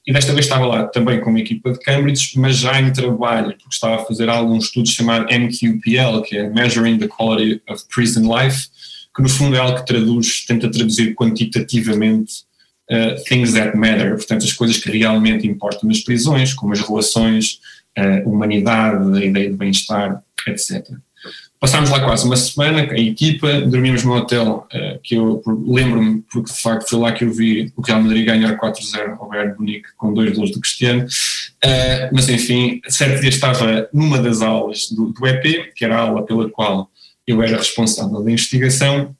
E desta vez estava lá também com uma equipa de Cambridge, mas já em trabalho, porque estava a fazer algum estudo chamado MQPL, que é Measuring the Quality of Prison Life, que no fundo é algo que traduz, tenta traduzir quantitativamente uh, things that matter, portanto, as coisas que realmente importam nas prisões, como as relações, a uh, humanidade, a ideia de bem-estar, etc. Passámos lá quase uma semana, a equipa, dormimos no hotel uh, que eu lembro-me, porque de facto foi lá que eu vi o Real Madrid ganhar 4-0 ao Bayern Munique com dois gols do Cristiano. Mas enfim, certo dia estava numa das aulas do, do EP, que era a aula pela qual eu era responsável da investigação,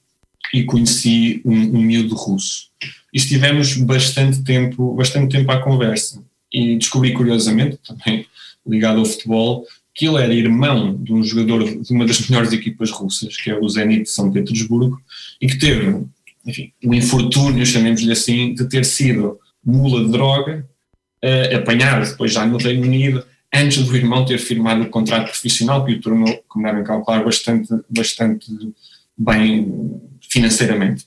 e conheci um, um miúdo russo e estivemos bastante tempo, bastante tempo à conversa. E descobri curiosamente, também ligado ao futebol, que ele era irmão de um jogador de uma das melhores equipas russas, que é o Zenit de São Petersburgo, e que teve, enfim, o infortúnio, chamemos-lhe assim, de ter sido mula de droga, uh, apanhado depois já no Reino Unido, antes do irmão ter firmado o contrato profissional, que o tornou, como devem calcular, bastante, bastante bem financeiramente.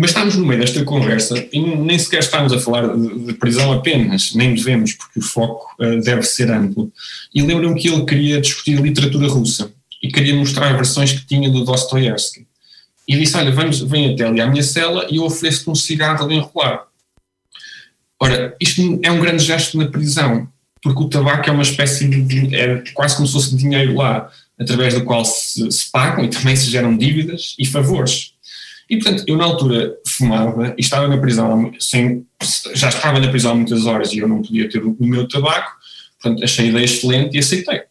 Mas estávamos no meio desta conversa e nem sequer estávamos a falar de, de prisão apenas, nem devemos, porque o foco uh, deve ser amplo. E lembro-me que ele queria discutir literatura russa e queria mostrar versões que tinha do Dostoiévski. E disse: Olha, vamos, vem até ali à minha cela e eu ofereço-te um cigarro ali enrolado. Ora, isto é um grande gesto na prisão, porque o tabaco é uma espécie de. é quase como se fosse dinheiro lá, através do qual se, se pagam e também se geram dívidas e favores. E, portanto, eu na altura fumava e estava na prisão, sem, já estava na prisão há muitas horas e eu não podia ter o, meu tabaco, portanto, achei a ideia excelente e aceitei.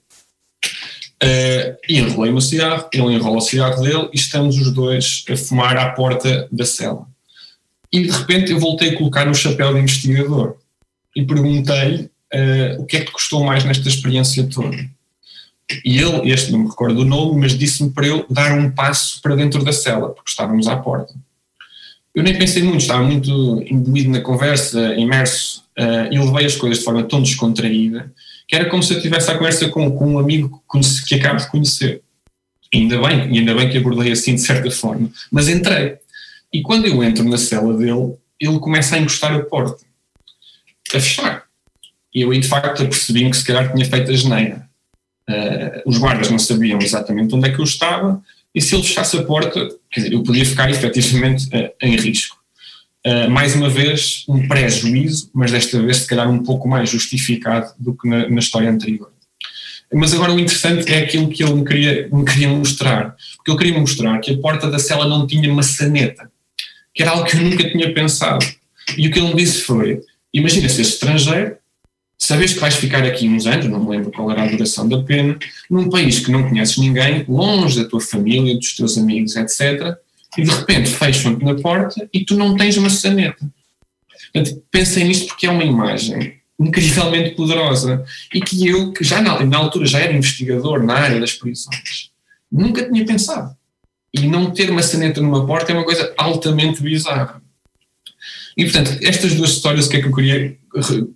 Uh, e enrolei-me o cigarro, ele enrola o cigarro dele e estamos os dois a fumar à porta da cela. E de repente eu voltei a colocar o chapéu de investigador e perguntei uh, o que é que custou mais nesta experiência toda. E ele, este não me recordo do nome, mas disse-me para eu dar um passo para dentro da cela, porque estávamos à porta. Eu nem pensei muito, estava muito imbuído na conversa, imerso, uh, e levei as coisas de forma tão descontraída que era como se eu estivesse a conversa com, com um amigo que, que acabo de conhecer. E ainda bem, e ainda bem que abordei assim de certa forma. Mas entrei. E quando eu entro na cela dele, ele começa a encostar a porta, a fechar. E eu aí de facto percebi que se calhar tinha feito a geneira. Uh, os guardas não sabiam exatamente onde é que eu estava, e se ele fechasse a porta, quer dizer, eu podia ficar efetivamente uh, em risco. Uh, mais uma vez, um pré-juízo, mas desta vez, se calhar, um pouco mais justificado do que na, na, história anterior. Mas agora o interessante é aquilo que ele me queria, me queria mostrar. Porque ele queria mostrar que a porta da cela não tinha maçaneta, que era algo que eu nunca tinha pensado. E o que ele me disse foi: imagina ser estrangeiro, sabes que vais ficar aqui uns anos, não me lembro qual era a duração da pena, num país que não conheces ninguém, longe da tua família, dos teus amigos, etc. E de repente fecham-te na porta e tu não tens maçaneta. Portanto, pensei nisto porque é uma imagem incrivelmente poderosa e que eu, que já na, na altura já era investigador na área das prisões, nunca tinha pensado. E não ter maçaneta numa porta é uma coisa altamente bizarra. E, portanto, estas duas histórias, o que é que eu queria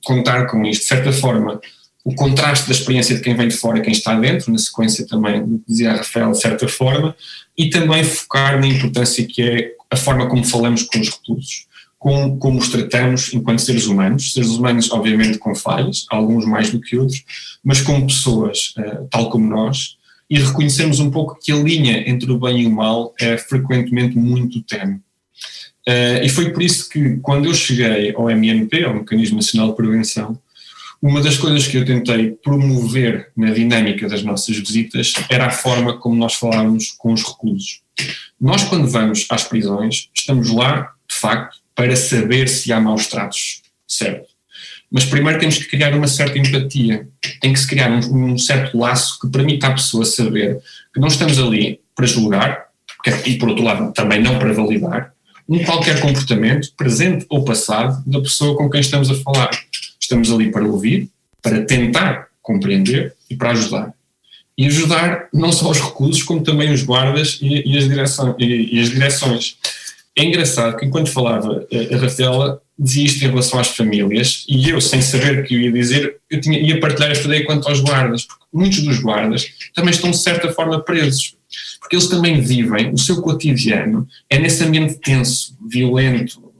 contar com isto? De certa forma, o contraste da experiência de quem vem de fora e quem está dentro, na sequência também do que dizia a Rafael, de certa forma, e também focar na importância que é a forma como falamos com os reclusos, como, como os tratamos enquanto seres humanos, seres humanos obviamente com falhas, alguns mais do que outros, mas como pessoas uh, tal como nós, e reconhecemos um pouco que a linha entre o bem e o mal é frequentemente muito tenue. Uh, e foi por isso que, quando eu cheguei ao MNP, ao Mecanismo Nacional de Prevenção, uma das coisas que eu tentei promover na dinâmica das nossas visitas era a forma como nós falávamos com os reclusos. Nós, quando vamos às prisões, estamos lá, de facto, para saber se há maus tratos, certo? Mas primeiro temos que criar uma certa empatia, tem que se criar um, um certo laço que permita à pessoa saber que não estamos ali para julgar, e por outro lado também não para validar, um qualquer comportamento, presente ou passado, da pessoa com quem estamos a falar. Estamos ali para ouvir, para tentar compreender e para ajudar. E ajudar não só os reclusos, como também os guardas e, e, as, direção, e, e as direções. É engraçado que enquanto falava a Rafaela dizia isto em relação às famílias e eu, sem saber o que eu ia dizer, eu tinha, ia partilhar esta ideia quanto aos guardas, porque muitos dos guardas também estão de certa forma presos porque eles também vivem, o seu cotidiano é nesse ambiente tenso, violento,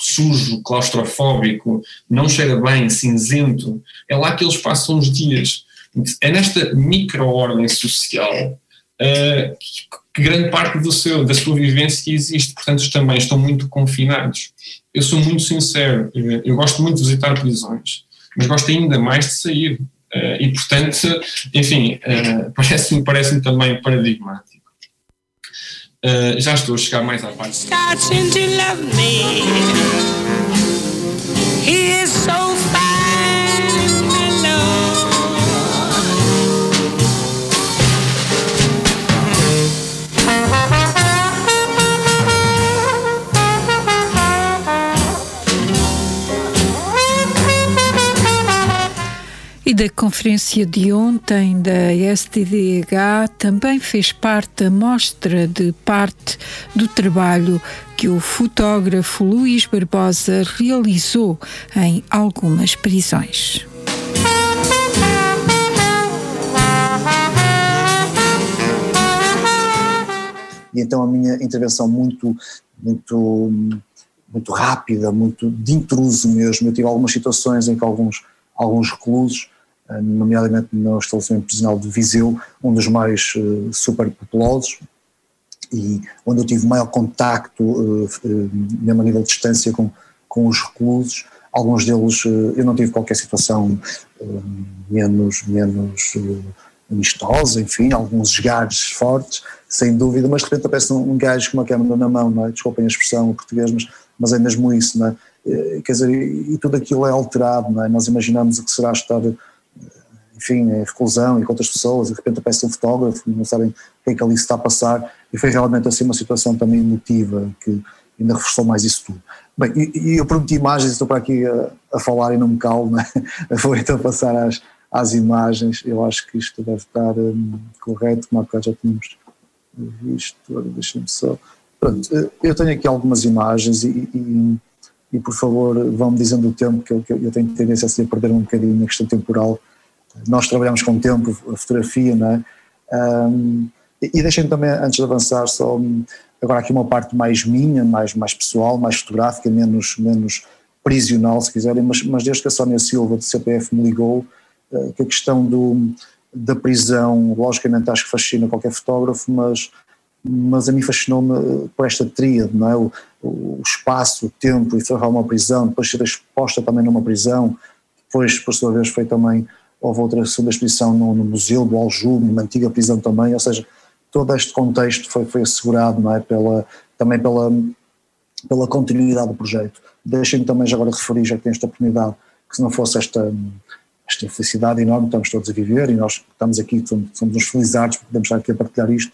sujo, claustrofóbico, não cheira bem, cinzento. É lá que eles passam os dias. É nesta micro-ordem social uh, que, que, grande parte do seu, da sua vivência existe. Portanto, também estão muito confinados. Eu sou muito sincero, eu gosto muito de visitar prisões, mas gosto ainda mais de sair. Uh, e, portanto, enfim, uh, parece-me parece também paradigmático. Uh, já estou a chegar mais à parte. He is so E da conferência de ontem da STDH também fez parte a mostra de parte do trabalho que o fotógrafo Luís Barbosa realizou em algumas prisões. e então a minha intervenção muito, muito, muito rápida, muito de intruso mesmo, eu tive algumas situações em que alguns, alguns reclusos, nomeadamente no estabelecimento prisional de Viseu, um dos mais uh, super populosos, e onde eu tive maior contacto, uh, mesmo a nível de distância com, com os reclusos, alguns deles eu não tive qualquer situação menos, menos amistosa, enfim, alguns esgares fortes, sem dúvida, mas de repente aparece um, gajo com uma câmera na mão, não é? desculpem a expressão português, mas, mas é mesmo isso, não é? Quer dizer, e, e tudo aquilo é alterado, não é? Nós imaginamos o que será estar, enfim, em reclusão e com outras pessoas, e de repente aparece um fotógrafo, não sabem o que é que ali se está a passar, e foi realmente assim uma situação também emotiva, que ainda reforçou mais isso tudo. Bem, e, e eu prometi imagens, estou para aqui a, a falar e não me calo, não é? Vou então passar às, às imagens, eu acho que isto deve estar um, correto, como há já tínhamos visto, deixa-me só. Pronto, eh, eu tenho aqui algumas imagens e, e, e por favor vão-me dizendo o tempo, que eu, que eu tenho tendência a perder um bocadinho na questão temporal. Nós trabalhamos com o tempo, a fotografia, não é? Um, e, deixem-me também, antes de avançar, só hum, agora aqui uma parte mais minha, mais, mais pessoal, mais fotográfica, menos, menos prisional, se quiserem, mas, mas desde que a Sónia Silva do CPF me ligou, eh, que a questão do, da prisão, logicamente acho que fascina qualquer fotógrafo, mas, mas a mim fascinou-me eh, por esta tríade, não é? O, o, espaço, o tempo e trabalhar uma prisão, depois ser exposta também numa prisão, depois por sua vez foi também, houve outra segunda exposição no, no Museu do Aljube, numa antiga prisão também, ou seja, todo este contexto foi, foi assegurado, não é? Pela, também pela, pela continuidade do projeto. Deixem-me também já agora referir, já que tenho esta oportunidade, que se não fosse esta esta enorme que estamos todos a viver e nós estamos aqui, somos, somos uns felizardos porque podemos estar aqui a partilhar isto,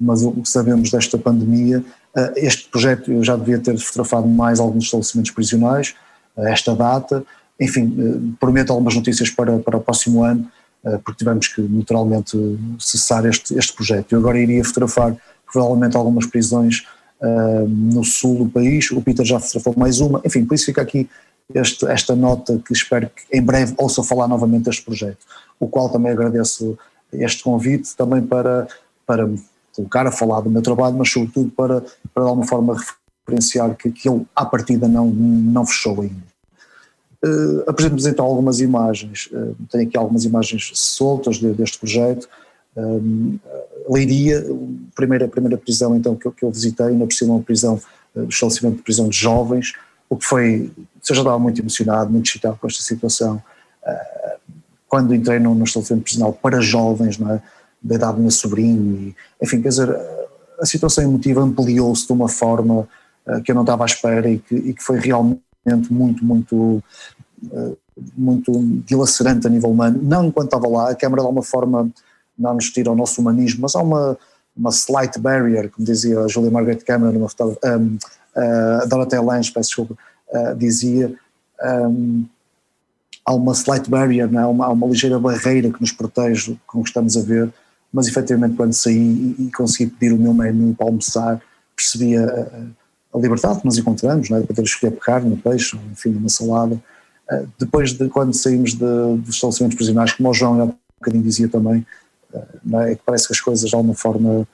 mas o que sabemos desta pandemia, eh, este projeto eu já devia ter fotografado mais alguns estabelecimentos prisionais, a esta data, enfim, eh, prometo algumas notícias para, para o próximo ano, eh, porque tivemos que naturalmente cessar este, este projeto. Eu agora iria fotografar provavelmente algumas prisões uh, no sul do país, o Peter já fotografou mais uma, enfim, por isso fica aqui este, esta nota que espero que em breve ouça falar novamente deste projeto, o qual também agradeço este convite também para, para colocar a falar do meu trabalho, mas sobretudo para, para de alguma forma referenciar que, que ele à partida não, não fechou ainda. Uh, Apresento-vos então algumas imagens, uh, tenho aqui algumas imagens soltas de, deste projeto. Um, Leiria, primeira, primeira prisão então que eu, que eu visitei, ainda por cima uma prisão, uh, estabelecimento de prisão de jovens, o que foi, eu já estava muito emocionado, muito excitado com esta situação. Ah, quando entrei no, no estabelecimento prisional para jovens, não é? da idade do meu sobrinho, e, enfim, quer dizer, a situação emotiva ampliou-se de uma forma uh, que eu não estava à espera e que, e que foi realmente muito, muito, uh, muito dilacerante a nível humano. Não enquanto estava lá, a Câmara de alguma forma não nos tira o nosso humanismo, mas há uma, uma slight barrier, como dizia a Julia Margaret Cameron, numa um, uh, Dorothea Lange, peço desculpa, uh, dizia, um, há uma slight barrier, não é? há, uma, há uma ligeira barreira que nos protege com o que estamos a ver, mas efetivamente quando saí e, e consegui pedir o meu menu para almoçar, percebi a, a, a liberdade que nos encontramos, não é? de poder escolher carne, peixe, enfim, uma salada. Uh, depois de quando saímos de, dos estabelecimentos prisionais, como o João há um bocadinho dizia também, uh, é? é que parece que as coisas de alguma forma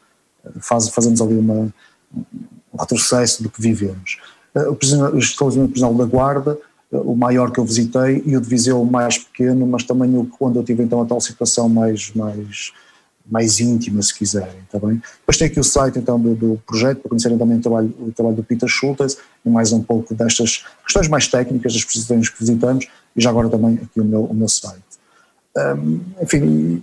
faz, fazemos ali uma, um retrocesso do que vivemos. Eh, o estabelecimento prisional da Guarda, eh, o maior que eu visitei, e o de Viseu o mais pequeno, mas também o, quando eu tive então a tal situação mais, mais, mais íntima, se quiserem, está bem? Depois tem aqui o site então do, do projeto, para conhecerem também o trabalho, o trabalho do Peter Schultes e mais um pouco destas questões mais técnicas das exposições que visitamos, e já agora também aqui o meu, o meu site. Um, enfim,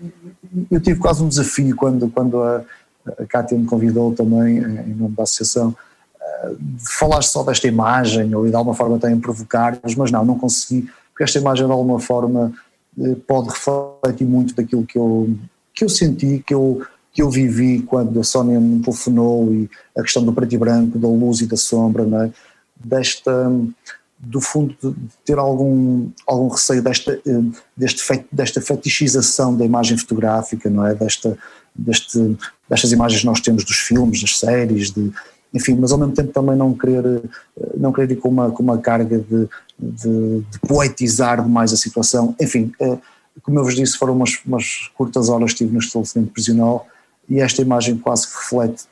eu tive quase um desafio quando, quando a, a me convidou também, em nome da associação, eh, de falar só desta imagem ou de alguma forma também provocar-nos, mas não, não consegui, porque esta imagem de alguma forma eh, pode refletir muito daquilo que eu, que eu senti, que eu, que eu vivi quando a Sónia me telefonou e a questão do preto e branco, da luz e da sombra, é? desta, do fundo de ter algum, algum receio desta, eh, deste, desta fetichização da imagem fotográfica, não é? Desta, deste, destas imagens que nós temos dos filmes, das séries, de, enfim, mas ao mesmo tempo também não querer, não querer ir com uma, com uma carga de, de, de poetizar demais a situação. Enfim, eh, como eu vos disse, foram umas, umas curtas horas que estive no estabelecimento prisional e esta imagem quase que reflete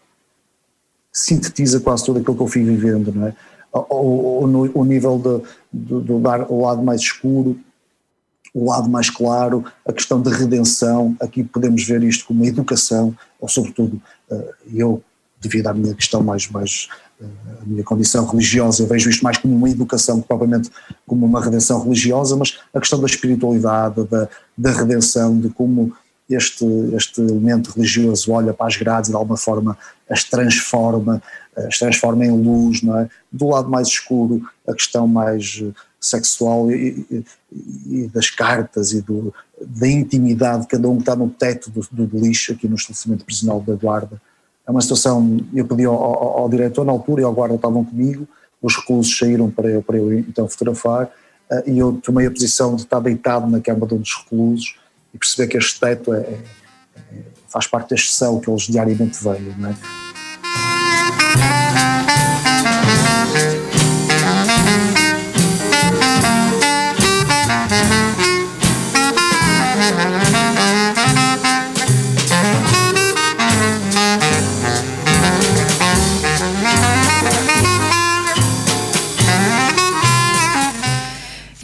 sintetiza quase tudo aquilo que eu fui vivendo, não é? O, o, o nível de, de, de, dar o lado mais escuro, o lado mais claro, a questão da redenção, aqui podemos ver isto como educação, ou sobretudo, eh, eu, devido à minha questão mais, mais a minha condição religiosa, eu vejo isto mais como uma educação que propriamente como uma redenção religiosa, mas a questão da espiritualidade, da, da redenção, de como este, este elemento religioso olha para as grades e de alguma forma as transforma, as transforma em luz, não é? Do lado mais escuro, a questão mais sexual e, e, e das cartas e do, da intimidade de cada um que está no teto do, do lixo aqui no estabelecimento prisional da Guarda. É uma situação, eu pedi ao, ao, ao diretor na altura e ao guarda estavam comigo, os reclusos saíram para eu, para eu então fotografar uh, e eu tomei a posição de estar deitado na cama de um dos reclusos e perceber que este teto é, é, é, faz parte da exceção que eles diariamente veem. Não é?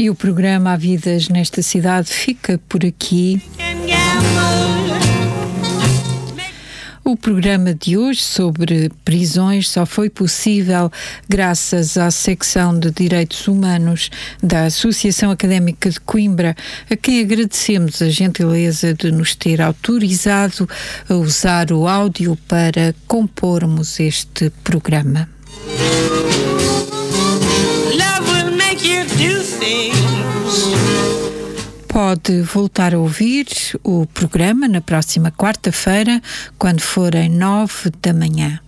E o programa Há Vidas nesta cidade fica por aqui. O programa de hoje sobre prisões só foi possível graças à secção de Direitos Humanos da Associação Académica de Coimbra, a quem agradecemos a gentileza de nos ter autorizado a usar o áudio para compormos este programa. Pode voltar a ouvir o programa na próxima quarta-feira, quando forem nove da manhã.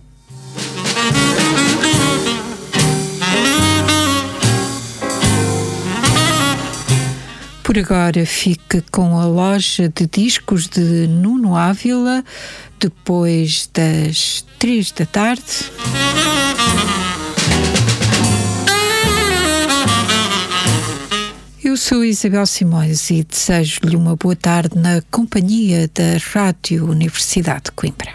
Por agora fique com a loja de discos de Nuno Ávila, depois das três da tarde. Sou Isabel Simões e desejo-lhe uma boa tarde na companhia da Rádio Universidade de Coimbra.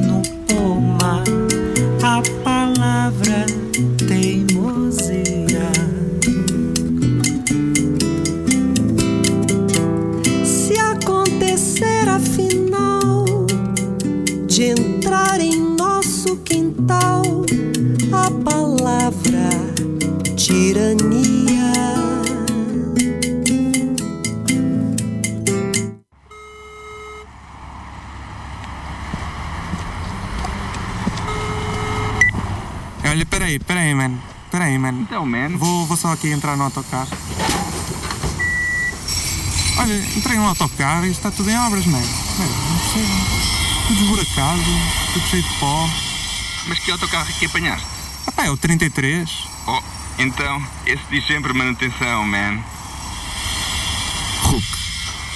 peraí, peraí, man. Peraí, man. Então, man. Vou, vou só aqui entrar no autocarro. Olha, entrei no autocarro e está tudo em obras, man. Man, não sei. Tudo esburacado, tudo cheio de pó. Mas que autocarro é que apanhaste? Ah pá, é o 33. Oh, então, esse diz sempre manutenção, man.